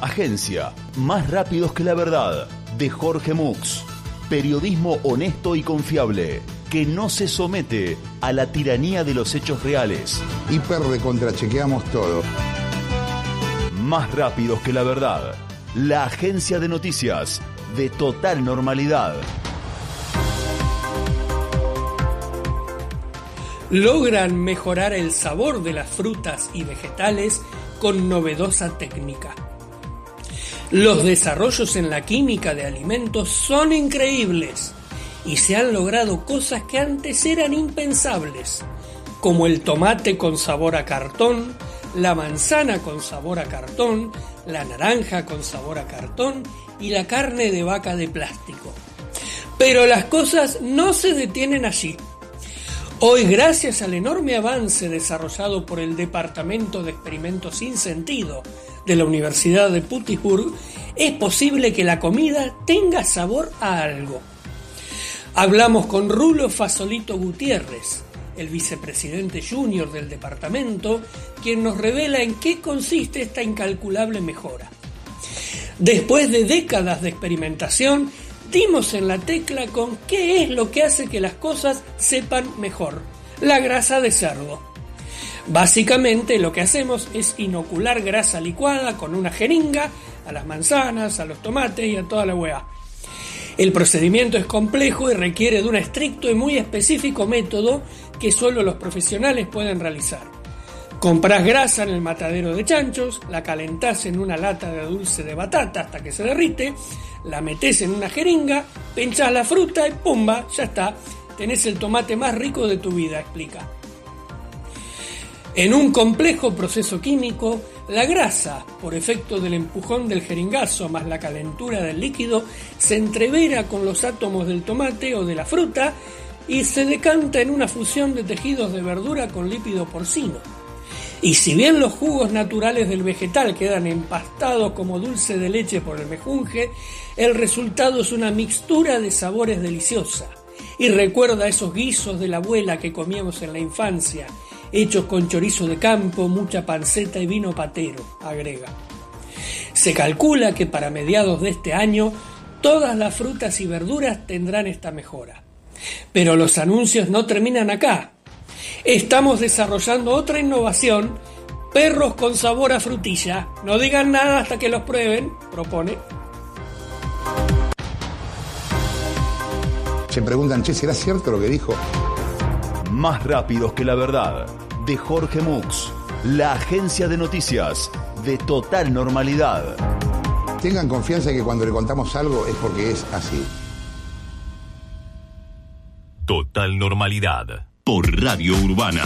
agencia, más rápidos que la verdad, de Jorge Mux. Periodismo honesto y confiable, que no se somete a la tiranía de los hechos reales. Hiper de contrachequeamos todo. Más rápidos que la verdad, la agencia de noticias de total normalidad. Logran mejorar el sabor de las frutas y vegetales con novedosa técnica. Los desarrollos en la química de alimentos son increíbles y se han logrado cosas que antes eran impensables, como el tomate con sabor a cartón, la manzana con sabor a cartón, la naranja con sabor a cartón y la carne de vaca de plástico. Pero las cosas no se detienen allí. Hoy, gracias al enorme avance desarrollado por el Departamento de Experimentos sin Sentido de la Universidad de Pittsburgh, es posible que la comida tenga sabor a algo. Hablamos con Rulo Fasolito Gutiérrez, el vicepresidente junior del departamento, quien nos revela en qué consiste esta incalculable mejora. Después de décadas de experimentación, dimos en la tecla con qué es lo que hace que las cosas sepan mejor. La grasa de cerdo. Básicamente lo que hacemos es inocular grasa licuada con una jeringa a las manzanas, a los tomates y a toda la hueá. El procedimiento es complejo y requiere de un estricto y muy específico método que solo los profesionales pueden realizar. Compras grasa en el matadero de chanchos, la calentás en una lata de dulce de batata hasta que se derrite, la metes en una jeringa, pinchas la fruta y ¡pumba! Ya está. Tenés el tomate más rico de tu vida, explica. En un complejo proceso químico, la grasa, por efecto del empujón del jeringazo más la calentura del líquido, se entrevera con los átomos del tomate o de la fruta y se decanta en una fusión de tejidos de verdura con lípido porcino. Y si bien los jugos naturales del vegetal quedan empastados como dulce de leche por el mejunje, el resultado es una mixtura de sabores deliciosa. Y recuerda esos guisos de la abuela que comíamos en la infancia, hechos con chorizo de campo, mucha panceta y vino patero, agrega. Se calcula que para mediados de este año todas las frutas y verduras tendrán esta mejora. Pero los anuncios no terminan acá. Estamos desarrollando otra innovación, perros con sabor a frutilla. No digan nada hasta que los prueben, propone. Se preguntan, che, ¿será cierto lo que dijo? Más rápidos que la verdad, de Jorge Mux, la agencia de noticias de total normalidad. Tengan confianza que cuando le contamos algo es porque es así. Total normalidad por Radio Urbana.